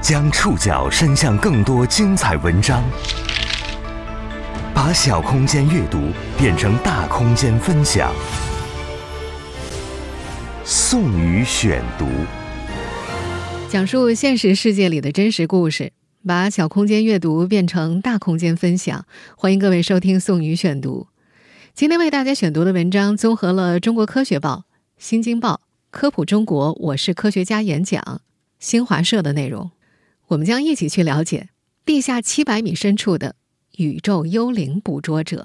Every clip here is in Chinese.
将触角伸向更多精彩文章，把小空间阅读变成大空间分享。宋宇选读，讲述现实世界里的真实故事，把小空间阅读变成大空间分享。欢迎各位收听宋宇选读。今天为大家选读的文章综合了《中国科学报》、《新京报》、《科普中国》、《我是科学家》演讲、新华社的内容。我们将一起去了解地下七百米深处的宇宙幽灵捕捉者。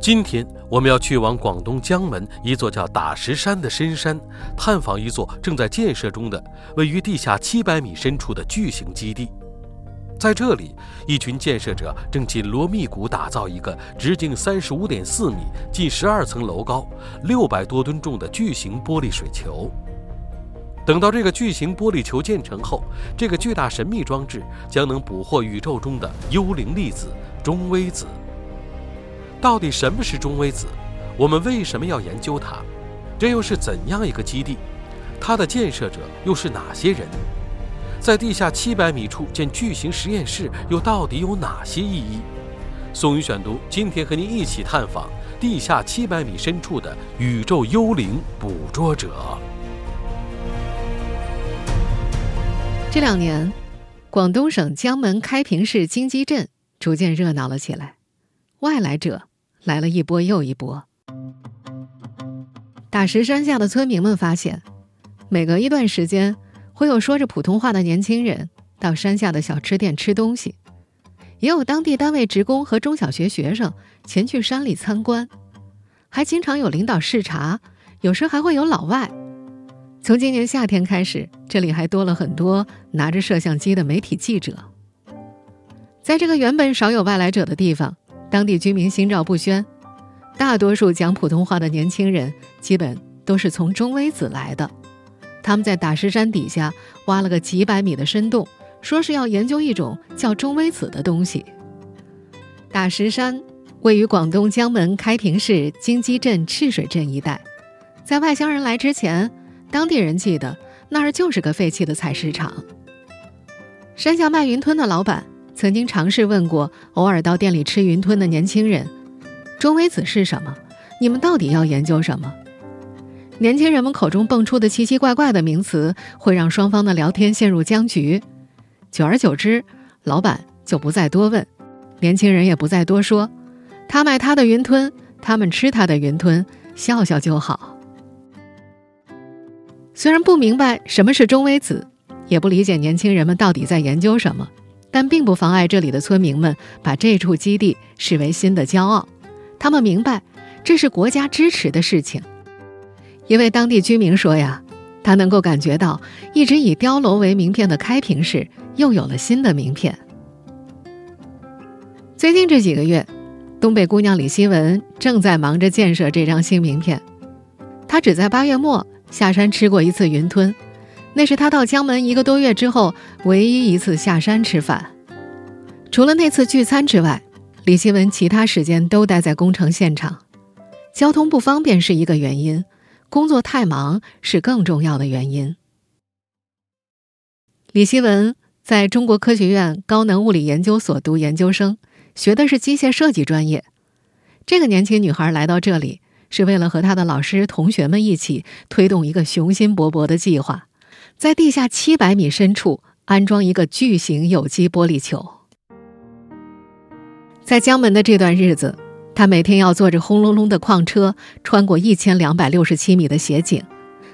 今天我们要去往广东江门一座叫打石山的深山，探访一座正在建设中的、位于地下七百米深处的巨型基地。在这里，一群建设者正紧锣密鼓打造一个直径三十五点四米、近十二层楼高、六百多吨重的巨型玻璃水球。等到这个巨型玻璃球建成后，这个巨大神秘装置将能捕获宇宙中的幽灵粒子中微子。到底什么是中微子？我们为什么要研究它？这又是怎样一个基地？它的建设者又是哪些人？在地下七百米处建巨型实验室又到底有哪些意义？宋宇选读今天和您一起探访地下七百米深处的宇宙幽灵捕捉者。这两年，广东省江门开平市金鸡镇逐渐热闹了起来，外来者来了一波又一波。打石山下的村民们发现，每隔一段时间，会有说着普通话的年轻人到山下的小吃店吃东西，也有当地单位职工和中小学学生前去山里参观，还经常有领导视察，有时还会有老外。从今年夏天开始，这里还多了很多拿着摄像机的媒体记者。在这个原本少有外来者的地方，当地居民心照不宣。大多数讲普通话的年轻人，基本都是从中微子来的。他们在打石山底下挖了个几百米的深洞，说是要研究一种叫中微子的东西。打石山位于广东江门开平市金鸡镇赤水镇一带，在外乡人来之前。当地人记得那儿就是个废弃的采石场。山下卖云吞的老板曾经尝试问过偶尔到店里吃云吞的年轻人：“中微子是什么？你们到底要研究什么？”年轻人们口中蹦出的奇奇怪怪的名词，会让双方的聊天陷入僵局。久而久之，老板就不再多问，年轻人也不再多说。他卖他的云吞，他们吃他的云吞，笑笑就好。虽然不明白什么是中微子，也不理解年轻人们到底在研究什么，但并不妨碍这里的村民们把这处基地视为新的骄傲。他们明白，这是国家支持的事情。一位当地居民说：“呀，他能够感觉到，一直以碉楼为名片的开平市又有了新的名片。”最近这几个月，东北姑娘李希文正在忙着建设这张新名片。她只在八月末。下山吃过一次云吞，那是他到江门一个多月之后唯一一次下山吃饭。除了那次聚餐之外，李希文其他时间都待在工程现场。交通不方便是一个原因，工作太忙是更重要的原因。李希文在中国科学院高能物理研究所读研究生，学的是机械设计专业。这个年轻女孩来到这里。是为了和他的老师、同学们一起推动一个雄心勃勃的计划，在地下七百米深处安装一个巨型有机玻璃球。在江门的这段日子，他每天要坐着轰隆隆的矿车，穿过一千两百六十七米的斜井，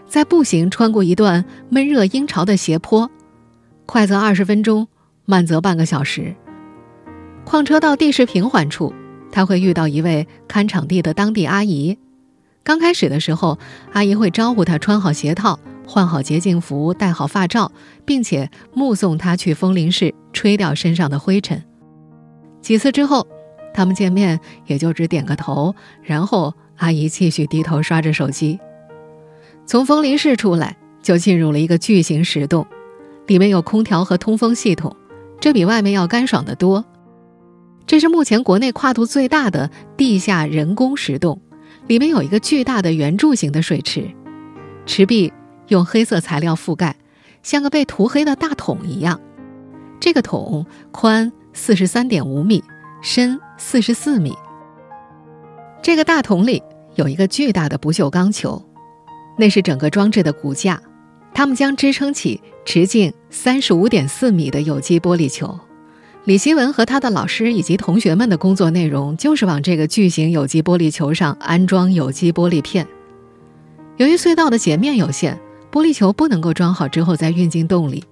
再步行穿过一段闷热阴潮的斜坡，快则二十分钟，慢则半个小时。矿车到地势平缓处，他会遇到一位看场地的当地阿姨。刚开始的时候，阿姨会招呼他穿好鞋套、换好洁净服、戴好发罩，并且目送他去风铃室吹掉身上的灰尘。几次之后，他们见面也就只点个头，然后阿姨继续低头刷着手机。从风铃室出来，就进入了一个巨型石洞，里面有空调和通风系统，这比外面要干爽得多。这是目前国内跨度最大的地下人工石洞。里面有一个巨大的圆柱形的水池，池壁用黑色材料覆盖，像个被涂黑的大桶一样。这个桶宽四十三点五米，深四十四米。这个大桶里有一个巨大的不锈钢球，那是整个装置的骨架，它们将支撑起直径三十五点四米的有机玻璃球。李希文和他的老师以及同学们的工作内容就是往这个巨型有机玻璃球上安装有机玻璃片。由于隧道的截面有限，玻璃球不能够装好之后再运进洞里。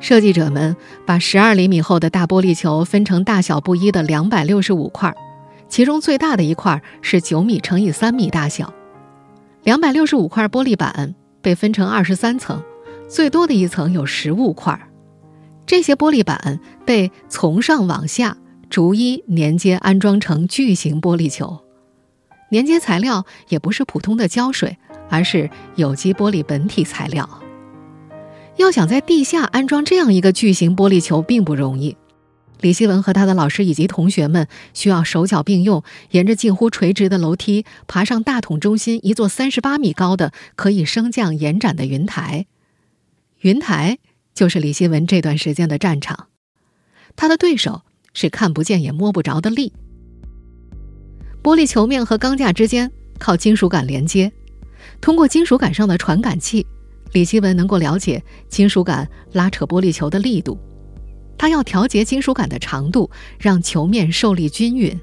设计者们把十二厘米厚的大玻璃球分成大小不一的两百六十五块，其中最大的一块是九米乘以三米大小。两百六十五块玻璃板被分成二十三层，最多的一层有十五块。这些玻璃板被从上往下逐一连接安装成巨型玻璃球，连接材料也不是普通的胶水，而是有机玻璃本体材料。要想在地下安装这样一个巨型玻璃球并不容易，李希文和他的老师以及同学们需要手脚并用，沿着近乎垂直的楼梯爬上大桶中心一座三十八米高的可以升降延展的云台。云台。就是李希文这段时间的战场，他的对手是看不见也摸不着的力。玻璃球面和钢架之间靠金属杆连接，通过金属杆上的传感器，李希文能够了解金属杆拉扯玻璃球的力度。他要调节金属杆的长度，让球面受力均匀，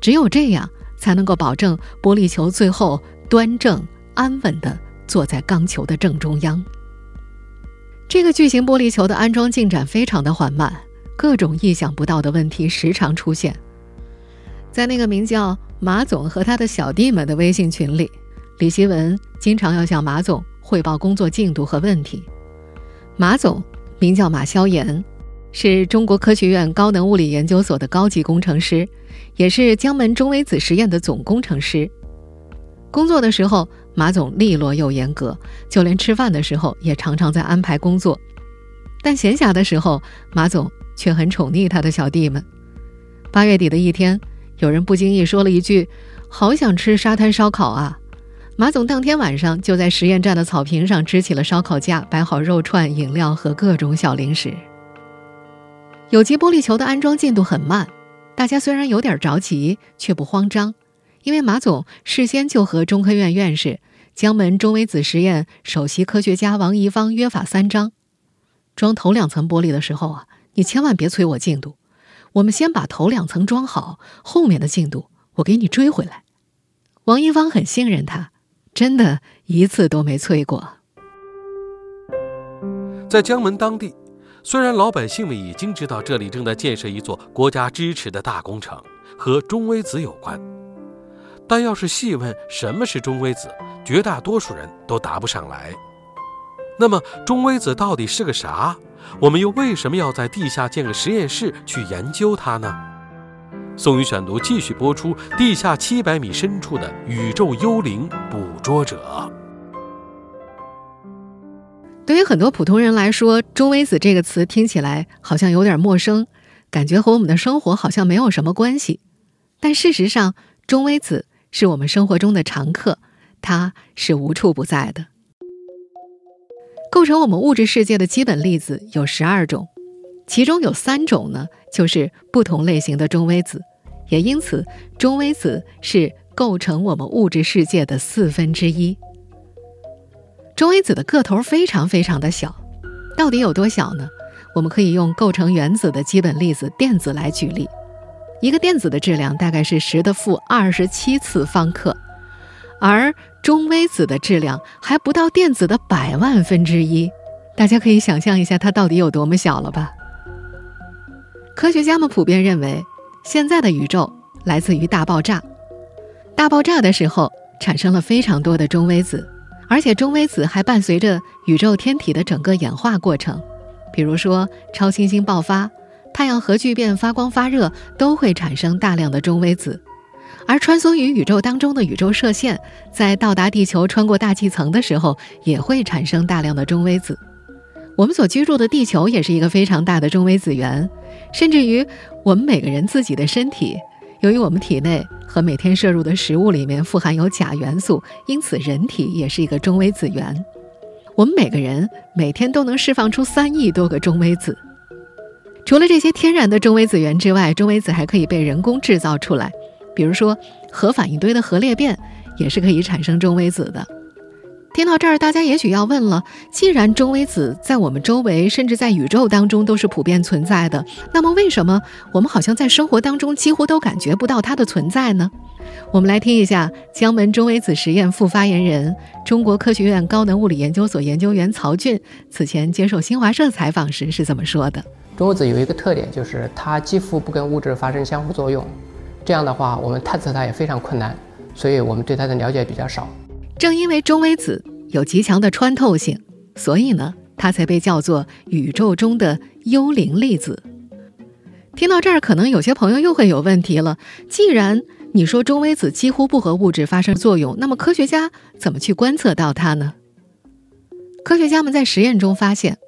只有这样才能够保证玻璃球最后端正安稳地坐在钢球的正中央。这个巨型玻璃球的安装进展非常的缓慢，各种意想不到的问题时常出现。在那个名叫马总和他的小弟们的微信群里，李希文经常要向马总汇报工作进度和问题。马总名叫马萧炎，是中国科学院高能物理研究所的高级工程师，也是江门中微子实验的总工程师。工作的时候。马总利落又严格，就连吃饭的时候也常常在安排工作。但闲暇的时候，马总却很宠溺他的小弟们。八月底的一天，有人不经意说了一句：“好想吃沙滩烧烤啊！”马总当天晚上就在实验站的草坪上支起了烧烤架，摆好肉串、饮料和各种小零食。有机玻璃球的安装进度很慢，大家虽然有点着急，却不慌张。因为马总事先就和中科院院士、江门中微子实验首席科学家王贻芳约法三章：装头两层玻璃的时候啊，你千万别催我进度，我们先把头两层装好，后面的进度我给你追回来。王贻芳很信任他，真的一次都没催过。在江门当地，虽然老百姓们已经知道这里正在建设一座国家支持的大工程，和中微子有关。但要是细问什么是中微子，绝大多数人都答不上来。那么中微子到底是个啥？我们又为什么要在地下建个实验室去研究它呢？宋宇选读继续播出：地下七百米深处的宇宙幽灵捕捉者。对于很多普通人来说，中微子这个词听起来好像有点陌生，感觉和我们的生活好像没有什么关系。但事实上，中微子。是我们生活中的常客，它是无处不在的。构成我们物质世界的基本粒子有十二种，其中有三种呢，就是不同类型的中微子，也因此中微子是构成我们物质世界的四分之一。中微子的个头非常非常的小，到底有多小呢？我们可以用构成原子的基本粒子电子来举例。一个电子的质量大概是十的负二十七次方克，而中微子的质量还不到电子的百万分之一，大家可以想象一下它到底有多么小了吧？科学家们普遍认为，现在的宇宙来自于大爆炸，大爆炸的时候产生了非常多的中微子，而且中微子还伴随着宇宙天体的整个演化过程，比如说超新星爆发。太阳核聚变发光发热都会产生大量的中微子，而穿梭于宇宙当中的宇宙射线在到达地球、穿过大气层的时候也会产生大量的中微子。我们所居住的地球也是一个非常大的中微子源，甚至于我们每个人自己的身体，由于我们体内和每天摄入的食物里面富含有钾元素，因此人体也是一个中微子源。我们每个人每天都能释放出三亿多个中微子。除了这些天然的中微子源之外，中微子还可以被人工制造出来，比如说核反应堆的核裂变也是可以产生中微子的。听到这儿，大家也许要问了：既然中微子在我们周围，甚至在宇宙当中都是普遍存在的，那么为什么我们好像在生活当中几乎都感觉不到它的存在呢？我们来听一下江门中微子实验副发言人、中国科学院高能物理研究所研究员曹俊此前接受新华社采访时是怎么说的。中微子有一个特点，就是它几乎不跟物质发生相互作用，这样的话，我们探测它也非常困难，所以我们对它的了解比较少。正因为中微子有极强的穿透性，所以呢，它才被叫做宇宙中的幽灵粒子。听到这儿，可能有些朋友又会有问题了。既然你说中微子几乎不和物质发生作用，那么科学家怎么去观测到它呢？科学家们在实验中发现，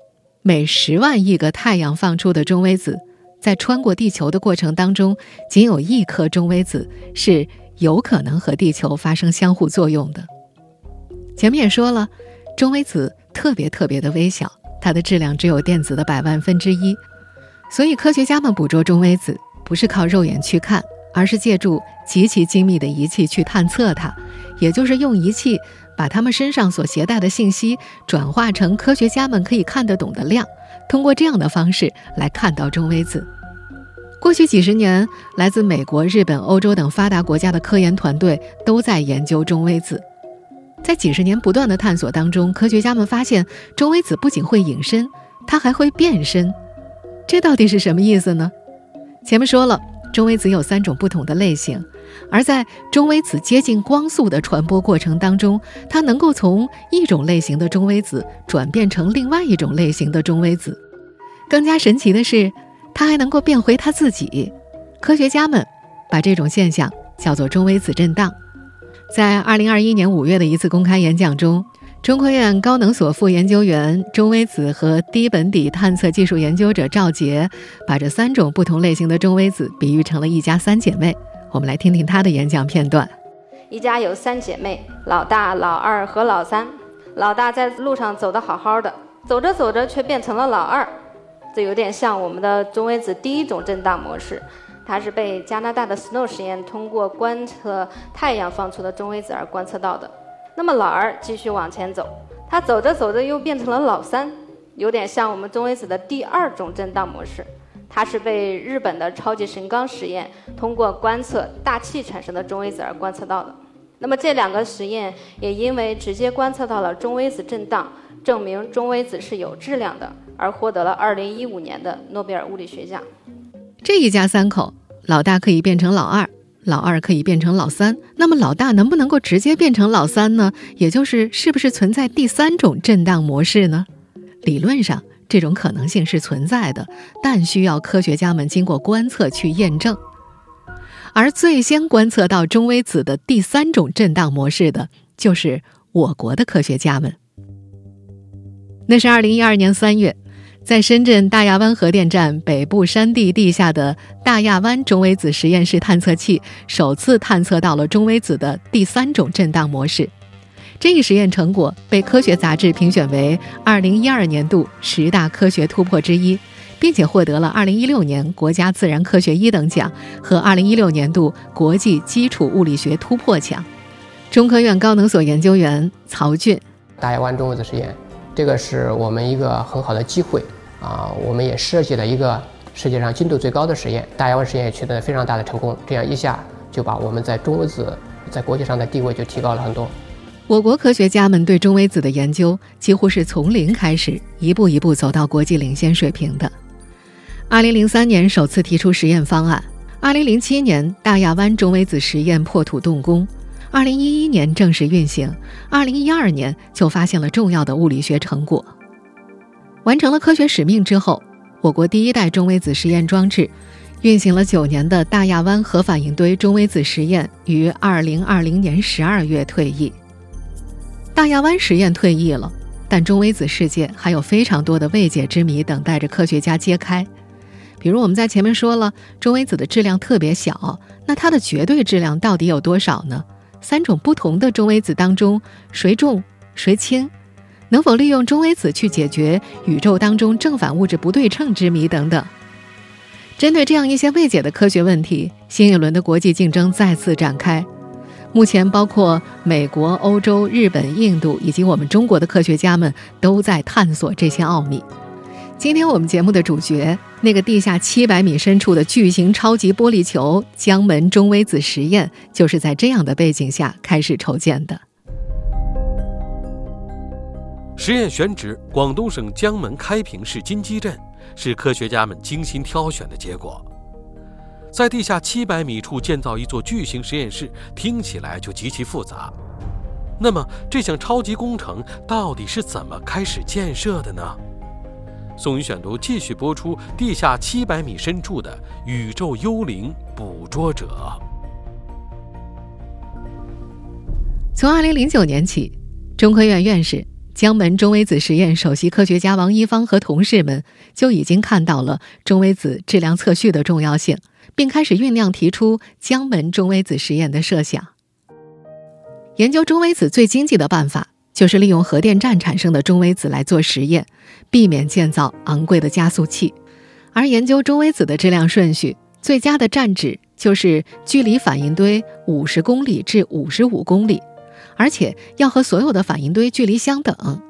每十万亿个太阳放出的中微子，在穿过地球的过程当中，仅有一颗中微子是有可能和地球发生相互作用的。前面也说了，中微子特别特别的微小，它的质量只有电子的百万分之一，所以科学家们捕捉中微子不是靠肉眼去看，而是借助极其精密的仪器去探测它，也就是用仪器把他们身上所携带的信息转化成科学家们可以看得懂的量，通过这样的方式来看到中微子。过去几十年，来自美国、日本、欧洲等发达国家的科研团队都在研究中微子。在几十年不断的探索当中，科学家们发现，中微子不仅会隐身，它还会变身。这到底是什么意思呢？前面说了，中微子有三种不同的类型，而在中微子接近光速的传播过程当中，它能够从一种类型的中微子转变成另外一种类型的中微子。更加神奇的是，它还能够变回它自己。科学家们把这种现象叫做中微子震荡。在二零二一年五月的一次公开演讲中，中科院高能所副研究员、中微子和低本底探测技术研究者赵杰，把这三种不同类型的中微子比喻成了一家三姐妹。我们来听听他的演讲片段。一家有三姐妹，老大、老二和老三。老大在路上走得好好的，走着走着却变成了老二，这有点像我们的中微子第一种震荡模式。它是被加拿大的 SNOW 实验通过观测太阳放出的中微子而观测到的。那么老二继续往前走，他走着走着又变成了老三，有点像我们中微子的第二种震荡模式。它是被日本的超级神冈实验通过观测大气产生的中微子而观测到的。那么这两个实验也因为直接观测到了中微子震荡，证明中微子是有质量的，而获得了2015年的诺贝尔物理学奖。这一家三口，老大可以变成老二，老二可以变成老三。那么老大能不能够直接变成老三呢？也就是是不是存在第三种震荡模式呢？理论上这种可能性是存在的，但需要科学家们经过观测去验证。而最先观测到中微子的第三种震荡模式的，就是我国的科学家们。那是二零一二年三月。在深圳大亚湾核电站北部山地地下的大亚湾中微子实验室探测器首次探测到了中微子的第三种震荡模式。这一实验成果被科学杂志评选为2012年度十大科学突破之一，并且获得了2016年国家自然科学一等奖和2016年度国际基础物理学突破奖。中科院高能所研究员曹俊，大亚湾中微子实验。这个是我们一个很好的机会啊！我们也设计了一个世界上精度最高的实验，大亚湾实验也取得了非常大的成功。这样一下就把我们在中微子在国际上的地位就提高了很多。我国科学家们对中微子的研究几乎是从零开始，一步一步走到国际领先水平的。二零零三年首次提出实验方案，二零零七年大亚湾中微子实验破土动工。二零一一年正式运行，二零一二年就发现了重要的物理学成果。完成了科学使命之后，我国第一代中微子实验装置运行了九年的大亚湾核反应堆中微子实验于二零二零年十二月退役。大亚湾实验退役了，但中微子世界还有非常多的未解之谜等待着科学家揭开。比如我们在前面说了，中微子的质量特别小，那它的绝对质量到底有多少呢？三种不同的中微子当中，谁重谁轻？能否利用中微子去解决宇宙当中正反物质不对称之谜等等。针对这样一些未解的科学问题，新一轮的国际竞争再次展开。目前，包括美国、欧洲、日本、印度以及我们中国的科学家们都在探索这些奥秘。今天我们节目的主角，那个地下七百米深处的巨型超级玻璃球——江门中微子实验，就是在这样的背景下开始筹建的。实验选址广东省江门开平市金鸡镇，是科学家们精心挑选的结果。在地下七百米处建造一座巨型实验室，听起来就极其复杂。那么，这项超级工程到底是怎么开始建设的呢？宋宇选读继续播出：地下七百米深处的宇宙幽灵捕捉者。从二零零九年起，中科院院士、江门中微子实验首席科学家王一方和同事们就已经看到了中微子质量测序的重要性。并开始酝酿提出江门中微子实验的设想。研究中微子最经济的办法就是利用核电站产生的中微子来做实验，避免建造昂贵的加速器。而研究中微子的质量顺序，最佳的站址就是距离反应堆五十公里至五十五公里，而且要和所有的反应堆距离相等。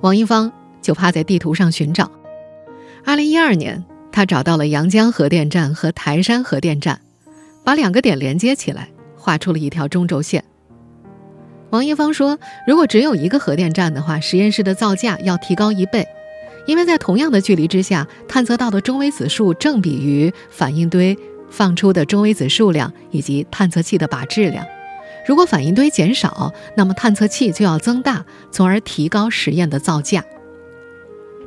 王一方就趴在地图上寻找。二零一二年。他找到了阳江核电站和台山核电站，把两个点连接起来，画出了一条中轴线。王一芳说：“如果只有一个核电站的话，实验室的造价要提高一倍，因为在同样的距离之下，探测到的中微子数正比于反应堆放出的中微子数量以及探测器的靶质量。如果反应堆减少，那么探测器就要增大，从而提高实验的造价。”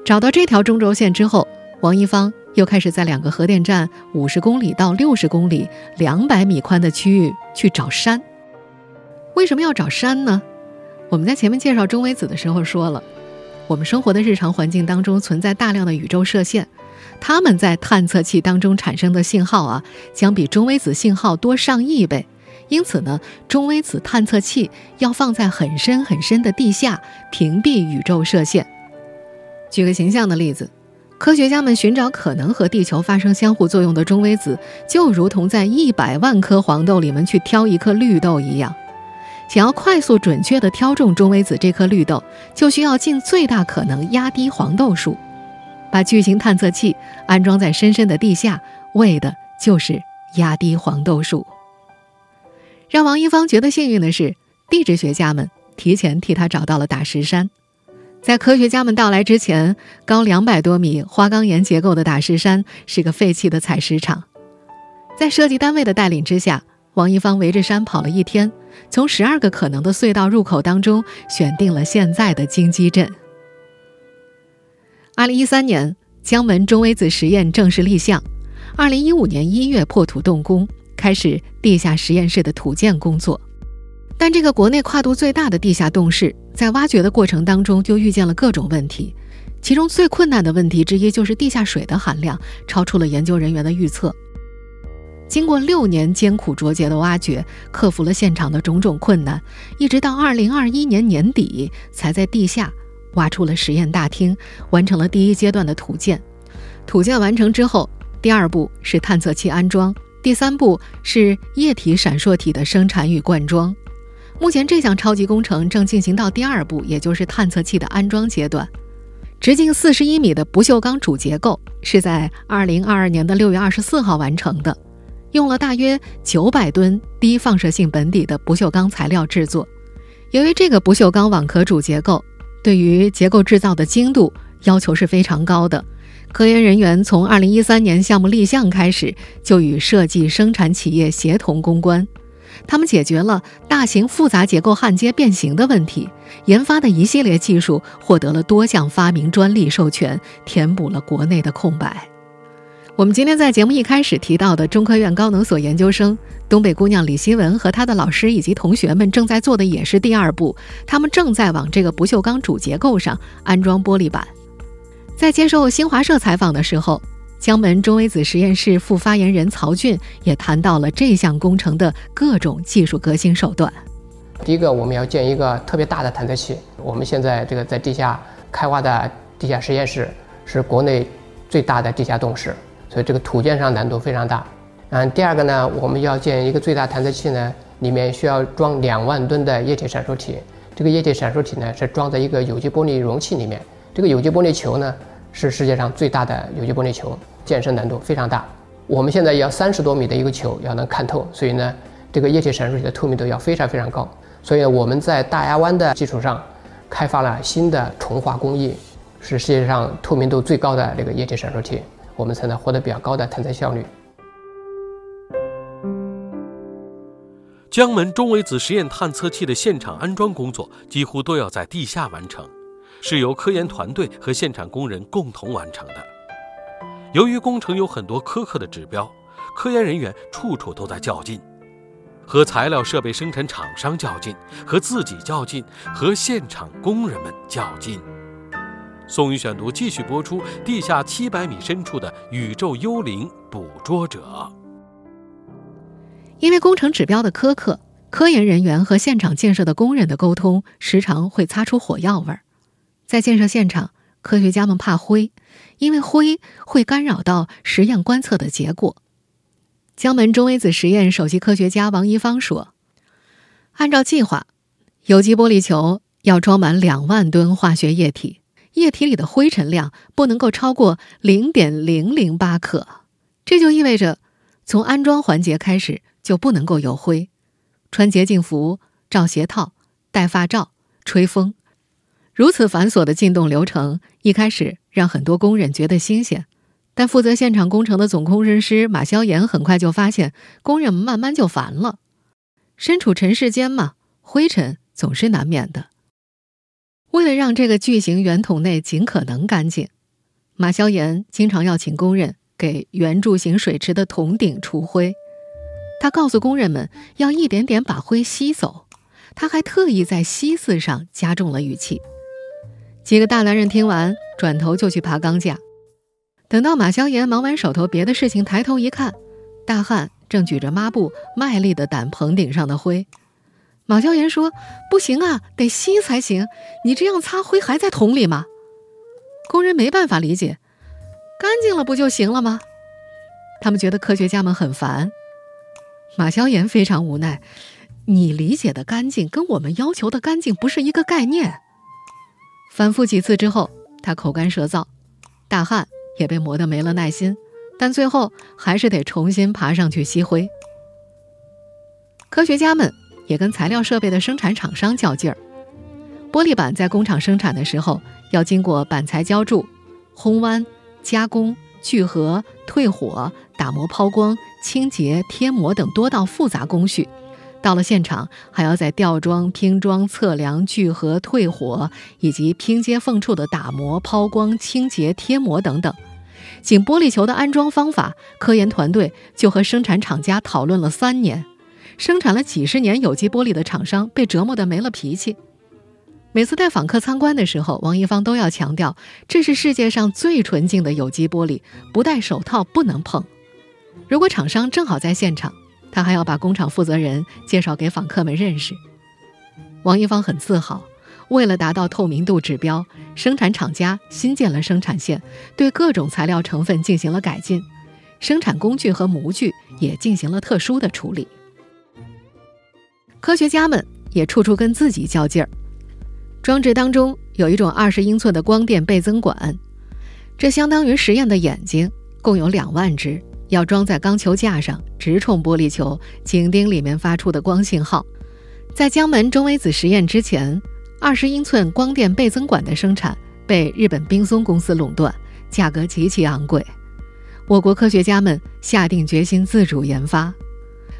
找到这条中轴线之后，王一芳。又开始在两个核电站五十公里到六十公里、两百米宽的区域去找山。为什么要找山呢？我们在前面介绍中微子的时候说了，我们生活的日常环境当中存在大量的宇宙射线，它们在探测器当中产生的信号啊，将比中微子信号多上亿倍。因此呢，中微子探测器要放在很深很深的地下，屏蔽宇宙射线。举个形象的例子。科学家们寻找可能和地球发生相互作用的中微子，就如同在一百万颗黄豆里面去挑一颗绿豆一样。想要快速准确地挑中中微子这颗绿豆，就需要尽最大可能压低黄豆数。把巨型探测器安装在深深的地下，为的就是压低黄豆数。让王一芳觉得幸运的是，地质学家们提前替他找到了大石山。在科学家们到来之前，高两百多米、花岗岩结构的大石山是个废弃的采石场。在设计单位的带领之下，王一芳围着山跑了一天，从十二个可能的隧道入口当中选定了现在的金鸡镇。二零一三年，江门中微子实验正式立项。二零一五年一月破土动工，开始地下实验室的土建工作。但这个国内跨度最大的地下洞室，在挖掘的过程当中就遇见了各种问题，其中最困难的问题之一就是地下水的含量超出了研究人员的预测。经过六年艰苦卓绝的挖掘，克服了现场的种种困难，一直到二零二一年年底，才在地下挖出了实验大厅，完成了第一阶段的土建。土建完成之后，第二步是探测器安装，第三步是液体闪烁体的生产与灌装。目前这项超级工程正进行到第二步，也就是探测器的安装阶段。直径四十一米的不锈钢主结构是在二零二二年的六月二十四号完成的，用了大约九百吨低放射性本底的不锈钢材料制作。由于这个不锈钢网壳主结构对于结构制造的精度要求是非常高的，科研人员从二零一三年项目立项开始就与设计生产企业协同攻关。他们解决了大型复杂结构焊接变形的问题，研发的一系列技术获得了多项发明专利授权，填补了国内的空白。我们今天在节目一开始提到的中科院高能所研究生东北姑娘李希文和她的老师以及同学们正在做的也是第二步，他们正在往这个不锈钢主结构上安装玻璃板。在接受新华社采访的时候。江门中微子实验室副发言人曹俊也谈到了这项工程的各种技术革新手段。第一个，我们要建一个特别大的探测器。我们现在这个在地下开挖的地下实验室是国内最大的地下洞室，所以这个土建上难度非常大。嗯，第二个呢，我们要建一个最大探测器呢，里面需要装两万吨的液体闪烁体。这个液体闪烁体呢是装在一个有机玻璃容器里面。这个有机玻璃球呢是世界上最大的有机玻璃球，建设难度非常大。我们现在要三十多米的一个球要能看透，所以呢，这个液体闪烁体的透明度要非常非常高。所以我们在大亚湾的基础上，开发了新的重化工艺，是世界上透明度最高的这个液体闪烁体，我们才能获得比较高的探测效率。江门中微子实验探测器的现场安装工作几乎都要在地下完成，是由科研团队和现场工人共同完成的。由于工程有很多苛刻的指标，科研人员处处都在较劲。和材料设备生产厂商较劲，和自己较劲，和现场工人们较劲。宋宇选读继续播出：地下七百米深处的宇宙幽灵捕捉者。因为工程指标的苛刻，科研人员和现场建设的工人的沟通时常会擦出火药味儿。在建设现场，科学家们怕灰，因为灰会干扰到实验观测的结果。江门中微子实验首席科学家王一芳说：“按照计划，有机玻璃球要装满两万吨化学液体，液体里的灰尘量不能够超过零点零零八克。这就意味着，从安装环节开始就不能够有灰。穿洁净服、罩鞋套、戴发罩、吹风，如此繁琐的进洞流程，一开始让很多工人觉得新鲜。”但负责现场工程的总工程师马霄岩很快就发现，工人们慢慢就烦了。身处尘世间嘛，灰尘总是难免的。为了让这个巨型圆筒内尽可能干净，马霄岩经常要请工人给圆柱形水池的桶顶除灰。他告诉工人们要一点点把灰吸走。他还特意在“吸”字上加重了语气。几个大男人听完，转头就去爬钢架。等到马萧炎忙完手头别的事情，抬头一看，大汉正举着抹布卖力地掸棚顶上的灰。马萧炎说：“不行啊，得吸才行。你这样擦灰还在桶里吗？”工人没办法理解，干净了不就行了吗？他们觉得科学家们很烦。马萧炎非常无奈：“你理解的干净跟我们要求的干净不是一个概念。”反复几次之后，他口干舌燥。大汉。也被磨得没了耐心，但最后还是得重新爬上去吸灰。科学家们也跟材料设备的生产厂商较劲儿。玻璃板在工厂生产的时候，要经过板材浇筑、烘弯、加工、聚合、退火、打磨、抛光、清洁、贴膜等多道复杂工序。到了现场，还要在吊装、拼装、测量、聚合、退火，以及拼接缝处的打磨、抛光、清洁、贴膜等等。仅玻璃球的安装方法，科研团队就和生产厂家讨论了三年。生产了几十年有机玻璃的厂商被折磨得没了脾气。每次带访客参观的时候，王一芳都要强调，这是世界上最纯净的有机玻璃，不戴手套不能碰。如果厂商正好在现场，他还要把工厂负责人介绍给访客们认识。王一芳很自豪，为了达到透明度指标，生产厂家新建了生产线，对各种材料成分进行了改进，生产工具和模具也进行了特殊的处理。科学家们也处处跟自己较劲儿。装置当中有一种二十英寸的光电倍增管，这相当于实验的眼睛，共有两万只。要装在钢球架上，直冲玻璃球，紧盯里面发出的光信号。在江门中微子实验之前，二十英寸光电倍增管的生产被日本冰松公司垄断，价格极其昂贵。我国科学家们下定决心自主研发。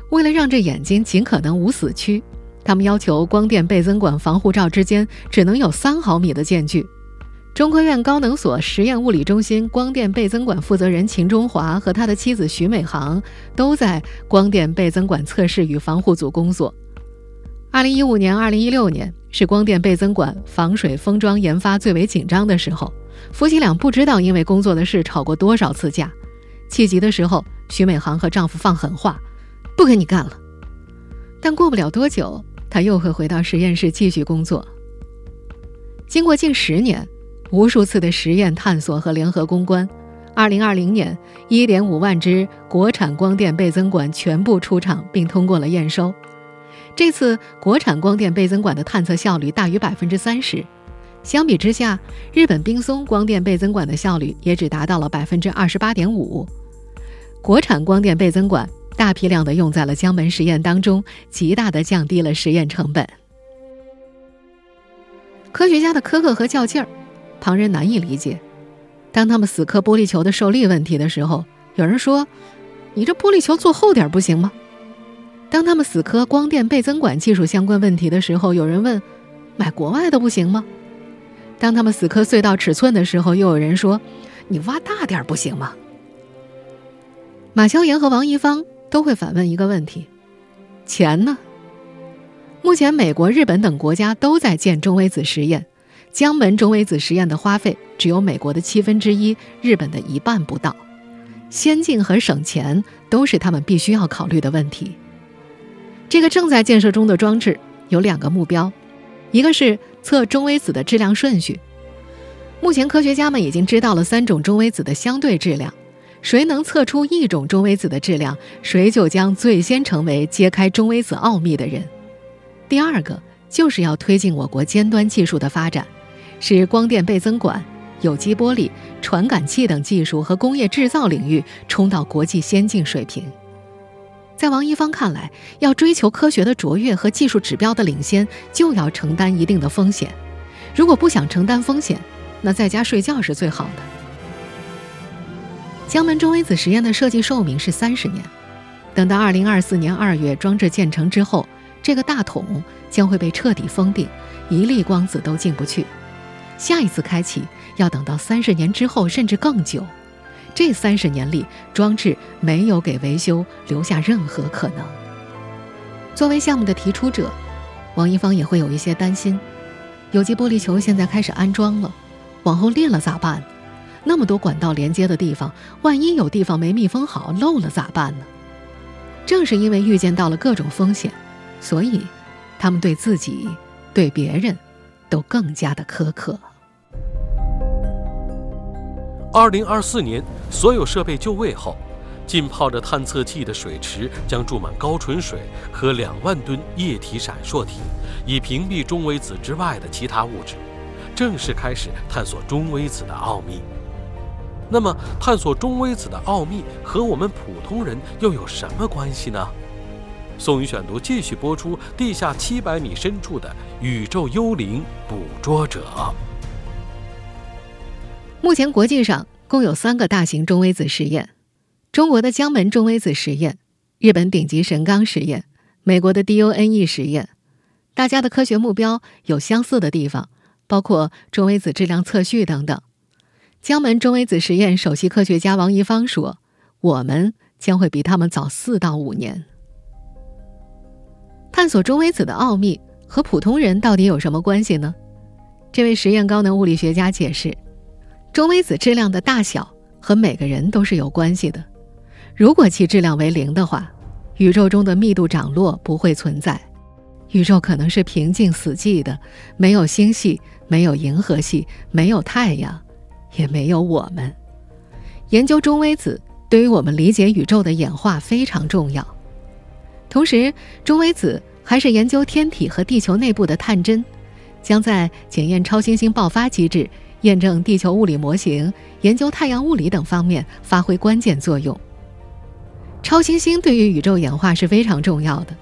为了让这眼睛尽可能无死区，他们要求光电倍增管防护罩之间只能有三毫米的间距。中科院高能所实验物理中心光电倍增管负责人秦中华和他的妻子徐美航都在光电倍增管测试与防护组工作。二零一五年、二零一六年是光电倍增管防水封装研发最为紧张的时候，夫妻俩不知道因为工作的事吵过多少次架。气急的时候，徐美航和丈夫放狠话：“不跟你干了。”但过不了多久，他又会回到实验室继续工作。经过近十年、无数次的实验探索和联合攻关，二零二零年，一点五万只国产光电倍增管全部出厂并通过了验收。这次国产光电倍增管的探测效率大于百分之三十，相比之下，日本冰松光电倍增管的效率也只达到了百分之二十八点五。国产光电倍增管大批量的用在了江门实验当中，极大的降低了实验成本。科学家的苛刻和较劲儿，旁人难以理解。当他们死磕玻璃球的受力问题的时候，有人说：“你这玻璃球做厚点不行吗？”当他们死磕光电倍增管技术相关问题的时候，有人问：“买国外的不行吗？”当他们死磕隧道尺寸的时候，又有人说：“你挖大点不行吗？”马萧炎和王一芳都会反问一个问题：“钱呢？”目前，美国、日本等国家都在建中微子实验，江门中微子实验的花费只有美国的七分之一，日本的一半不到。先进和省钱都是他们必须要考虑的问题。这个正在建设中的装置有两个目标，一个是测中微子的质量顺序。目前科学家们已经知道了三种中微子的相对质量，谁能测出一种中微子的质量，谁就将最先成为揭开中微子奥秘的人。第二个就是要推进我国尖端技术的发展，使光电倍增管、有机玻璃、传感器等技术和工业制造领域冲到国际先进水平。在王一芳看来，要追求科学的卓越和技术指标的领先，就要承担一定的风险。如果不想承担风险，那在家睡觉是最好的。江门中微子实验的设计寿命是三十年，等到二零二四年二月装置建成之后，这个大桶将会被彻底封顶，一粒光子都进不去。下一次开启要等到三十年之后，甚至更久。这三十年里，装置没有给维修留下任何可能。作为项目的提出者，王一方也会有一些担心：有机玻璃球现在开始安装了，往后裂了咋办？那么多管道连接的地方，万一有地方没密封好漏了咋办呢？正是因为预见到了各种风险，所以他们对自己、对别人都更加的苛刻。二零二四年，所有设备就位后，浸泡着探测器的水池将注满高纯水和两万吨液体闪烁体，以屏蔽中微子之外的其他物质，正式开始探索中微子的奥秘。那么，探索中微子的奥秘和我们普通人又有什么关系呢？宋宇选读继续播出：地下七百米深处的宇宙幽灵捕捉者。目前国际上共有三个大型中微子实验：中国的江门中微子实验、日本顶级神冈实验、美国的 DONE 实验。大家的科学目标有相似的地方，包括中微子质量测序等等。江门中微子实验首席科学家王一芳说：“我们将会比他们早四到五年。”探索中微子的奥秘和普通人到底有什么关系呢？这位实验高能物理学家解释。中微子质量的大小和每个人都是有关系的。如果其质量为零的话，宇宙中的密度涨落不会存在，宇宙可能是平静死寂的，没有星系，没有银河系，没有太阳，也没有我们。研究中微子对于我们理解宇宙的演化非常重要。同时，中微子还是研究天体和地球内部的探针，将在检验超新星爆发机制。验证地球物理模型、研究太阳物理等方面发挥关键作用。超新星对于宇宙演化是非常重要的。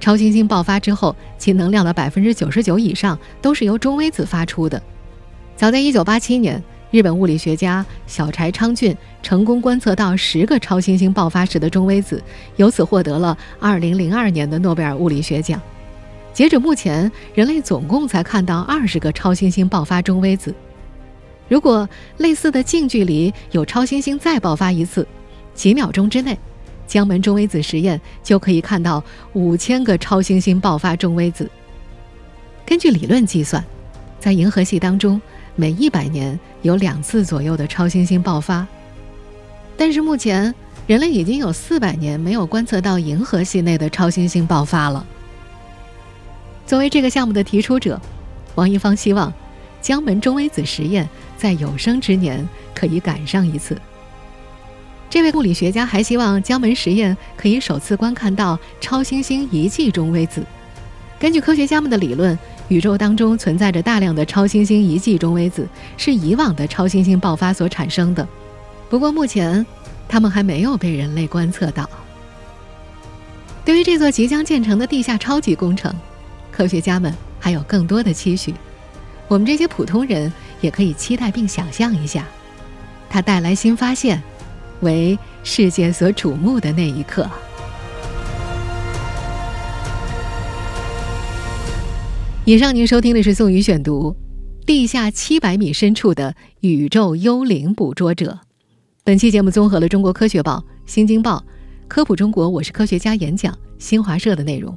超新星爆发之后，其能量的百分之九十九以上都是由中微子发出的。早在一九八七年，日本物理学家小柴昌俊成功观测到十个超新星爆发时的中微子，由此获得了二零零二年的诺贝尔物理学奖。截止目前，人类总共才看到二十个超新星爆发中微子。如果类似的近距离有超新星再爆发一次，几秒钟之内，江门中微子实验就可以看到五千个超新星爆发中微子。根据理论计算，在银河系当中，每一百年有两次左右的超新星爆发。但是目前，人类已经有四百年没有观测到银河系内的超新星爆发了。作为这个项目的提出者，王一芳希望江门中微子实验在有生之年可以赶上一次。这位物理学家还希望江门实验可以首次观看到超新星遗迹中微子。根据科学家们的理论，宇宙当中存在着大量的超新星遗迹中微子，是以往的超新星爆发所产生的。不过目前，它们还没有被人类观测到。对于这座即将建成的地下超级工程，科学家们还有更多的期许。我们这些普通人也可以期待并想象一下，它带来新发现。为世界所瞩目的那一刻。以上您收听的是宋宇选读《地下七百米深处的宇宙幽灵捕捉者》。本期节目综合了《中国科学报》《新京报》《科普中国》《我是科学家》演讲新华社的内容。